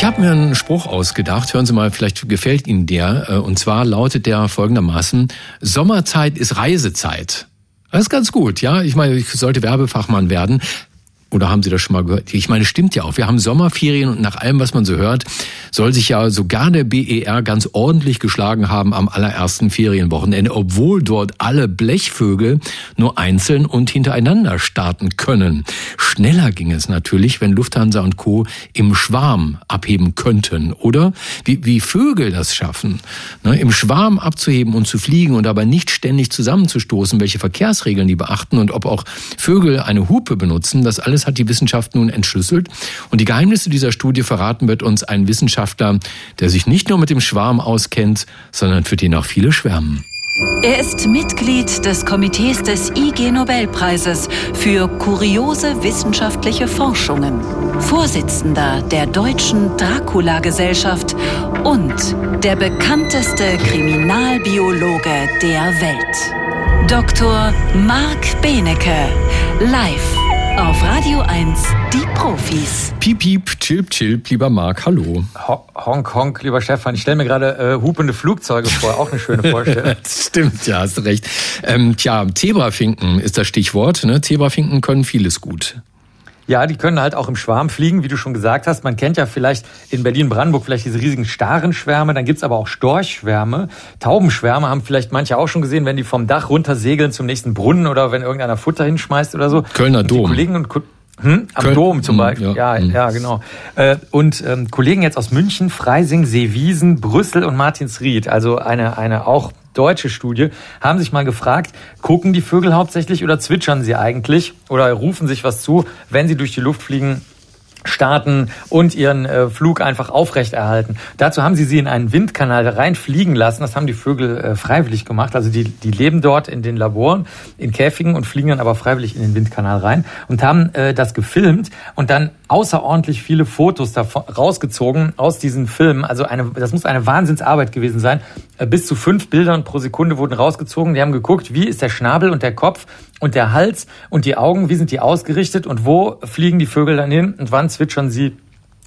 Ich habe mir einen Spruch ausgedacht, hören Sie mal, vielleicht gefällt Ihnen der. Äh, und zwar lautet der folgendermaßen, Sommerzeit ist Reisezeit. Das ist ganz gut, ja. Ich meine, ich sollte Werbefachmann werden. Oder haben Sie das schon mal gehört? Ich meine, stimmt ja auch. Wir haben Sommerferien und nach allem, was man so hört, soll sich ja sogar der BER ganz ordentlich geschlagen haben am allerersten Ferienwochenende, obwohl dort alle Blechvögel nur einzeln und hintereinander starten können. Schneller ging es natürlich, wenn Lufthansa und Co. im Schwarm abheben könnten, oder? Wie, wie Vögel das schaffen, ne, im Schwarm abzuheben und zu fliegen und dabei nicht ständig zusammenzustoßen, welche Verkehrsregeln die beachten und ob auch Vögel eine Hupe benutzen, das alles hat die Wissenschaft nun entschlüsselt. Und die Geheimnisse dieser Studie verraten wird uns ein Wissenschaftler, der sich nicht nur mit dem Schwarm auskennt, sondern für den auch viele schwärmen. Er ist Mitglied des Komitees des IG Nobelpreises für kuriose wissenschaftliche Forschungen, Vorsitzender der Deutschen Dracula-Gesellschaft und der bekannteste Kriminalbiologe der Welt. Dr. Marc Benecke, live auf Radio 1, die Profis. Piep, piep, chilp, chilp, lieber Marc, hallo. Ho honk, honk, lieber Stefan. Ich stelle mir gerade äh, hupende Flugzeuge vor, auch eine schöne Vorstellung. Stimmt, ja, hast recht. Ähm, tja, Zebrafinken ist das Stichwort. Ne? Zebrafinken können vieles gut. Ja, die können halt auch im Schwarm fliegen, wie du schon gesagt hast. Man kennt ja vielleicht in Berlin-Brandenburg vielleicht diese riesigen Starenschwärme, dann gibt's aber auch Storchschwärme. Taubenschwärme haben vielleicht manche auch schon gesehen, wenn die vom Dach runter segeln zum nächsten Brunnen oder wenn irgendeiner Futter hinschmeißt oder so. Kölner Dom. Die Kollegen und hm? Am Köln, Dom zum hm, Beispiel. Ja, ja, hm. ja genau. Äh, und ähm, Kollegen jetzt aus München, Freising, Seewiesen, Brüssel und Martinsried, also eine, eine auch deutsche Studie, haben sich mal gefragt, gucken die Vögel hauptsächlich oder zwitschern sie eigentlich oder rufen sich was zu, wenn sie durch die Luft fliegen starten und ihren äh, Flug einfach aufrechterhalten. Dazu haben sie sie in einen Windkanal reinfliegen lassen. Das haben die Vögel äh, freiwillig gemacht. Also die, die leben dort in den Laboren, in Käfigen und fliegen dann aber freiwillig in den Windkanal rein und haben äh, das gefilmt und dann außerordentlich viele Fotos davon rausgezogen aus diesen Filmen. Also eine, das muss eine Wahnsinnsarbeit gewesen sein. Äh, bis zu fünf Bildern pro Sekunde wurden rausgezogen. Die haben geguckt, wie ist der Schnabel und der Kopf und der Hals und die Augen, wie sind die ausgerichtet und wo fliegen die Vögel dann hin und wann zwitschern sie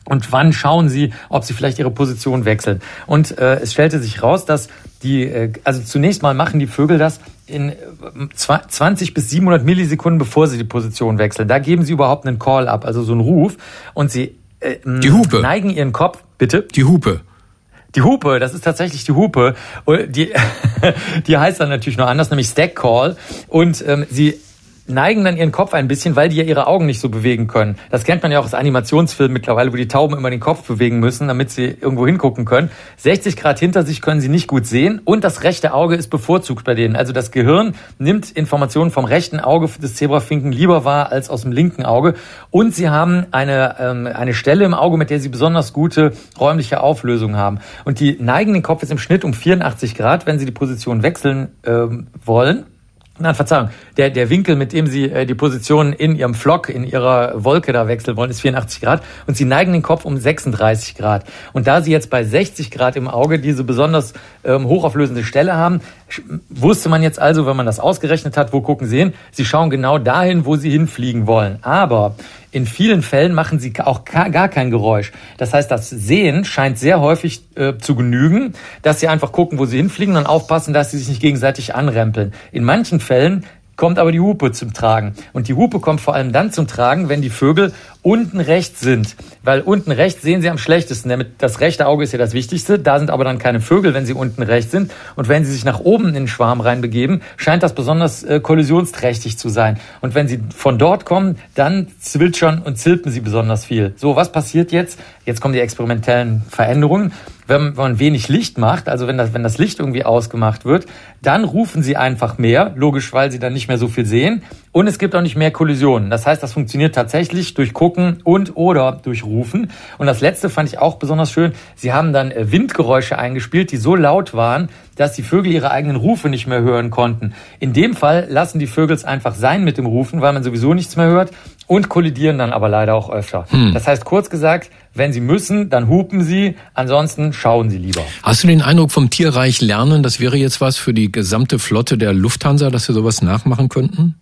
und wann schauen Sie, ob Sie vielleicht Ihre Position wechseln. Und äh, es stellte sich raus, dass die, äh, also zunächst mal machen die Vögel das in 20 äh, bis 700 Millisekunden, bevor sie die Position wechseln. Da geben sie überhaupt einen Call ab, also so einen Ruf. Und sie äh, die Hupe. neigen ihren Kopf, bitte? Die Hupe. Die Hupe, das ist tatsächlich die Hupe. Die, die heißt dann natürlich noch anders, nämlich Stack Call. Und ähm, sie neigen dann ihren Kopf ein bisschen, weil die ja ihre Augen nicht so bewegen können. Das kennt man ja auch aus Animationsfilmen mittlerweile, wo die Tauben immer den Kopf bewegen müssen, damit sie irgendwo hingucken können. 60 Grad hinter sich können sie nicht gut sehen und das rechte Auge ist bevorzugt bei denen. Also das Gehirn nimmt Informationen vom rechten Auge des Zebrafinken lieber wahr als aus dem linken Auge und sie haben eine, ähm, eine Stelle im Auge, mit der sie besonders gute räumliche Auflösung haben. Und die neigen den Kopf jetzt im Schnitt um 84 Grad, wenn sie die Position wechseln ähm, wollen. Nein, Verzeihung. Der, der Winkel, mit dem Sie äh, die Position in Ihrem Flock, in Ihrer Wolke da wechseln wollen, ist 84 Grad. Und Sie neigen den Kopf um 36 Grad. Und da Sie jetzt bei 60 Grad im Auge diese besonders ähm, hochauflösende Stelle haben, wusste man jetzt also, wenn man das ausgerechnet hat, wo gucken Sie hin? Sie schauen genau dahin, wo Sie hinfliegen wollen. Aber in vielen Fällen machen sie auch gar kein Geräusch. Das heißt, das Sehen scheint sehr häufig äh, zu genügen, dass sie einfach gucken, wo sie hinfliegen und aufpassen, dass sie sich nicht gegenseitig anrempeln. In manchen Fällen kommt aber die Hupe zum Tragen. Und die Hupe kommt vor allem dann zum Tragen, wenn die Vögel unten rechts sind. Weil unten rechts sehen sie am schlechtesten. Damit das rechte Auge ist ja das Wichtigste. Da sind aber dann keine Vögel, wenn sie unten rechts sind. Und wenn sie sich nach oben in den Schwarm reinbegeben, scheint das besonders äh, kollisionsträchtig zu sein. Und wenn sie von dort kommen, dann zwitschern und zilpen sie besonders viel. So, was passiert jetzt? Jetzt kommen die experimentellen Veränderungen wenn man wenig Licht macht, also wenn das, wenn das Licht irgendwie ausgemacht wird, dann rufen sie einfach mehr, logisch, weil sie dann nicht mehr so viel sehen. Und es gibt auch nicht mehr Kollisionen. Das heißt, das funktioniert tatsächlich durch Gucken und oder durch Rufen. Und das letzte fand ich auch besonders schön. Sie haben dann äh, Windgeräusche eingespielt, die so laut waren, dass die Vögel ihre eigenen Rufe nicht mehr hören konnten. In dem Fall lassen die Vögel es einfach sein mit dem Rufen, weil man sowieso nichts mehr hört und kollidieren dann aber leider auch öfter. Hm. Das heißt, kurz gesagt, wenn sie müssen, dann hupen sie, ansonsten schauen sie lieber. Hast du den Eindruck vom Tierreich lernen, das wäre jetzt was für die gesamte Flotte der Lufthansa, dass wir sowas nachmachen könnten?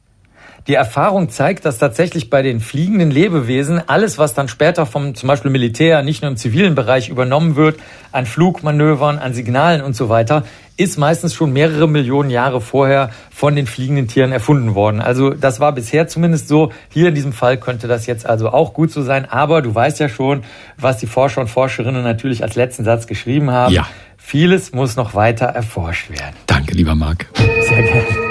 Die Erfahrung zeigt, dass tatsächlich bei den fliegenden Lebewesen alles, was dann später vom zum Beispiel Militär, nicht nur im zivilen Bereich übernommen wird, an Flugmanövern, an Signalen und so weiter, ist meistens schon mehrere Millionen Jahre vorher von den fliegenden Tieren erfunden worden. Also das war bisher zumindest so. Hier in diesem Fall könnte das jetzt also auch gut so sein. Aber du weißt ja schon, was die Forscher und Forscherinnen natürlich als letzten Satz geschrieben haben. Ja. Vieles muss noch weiter erforscht werden. Danke, lieber Marc. Sehr gerne.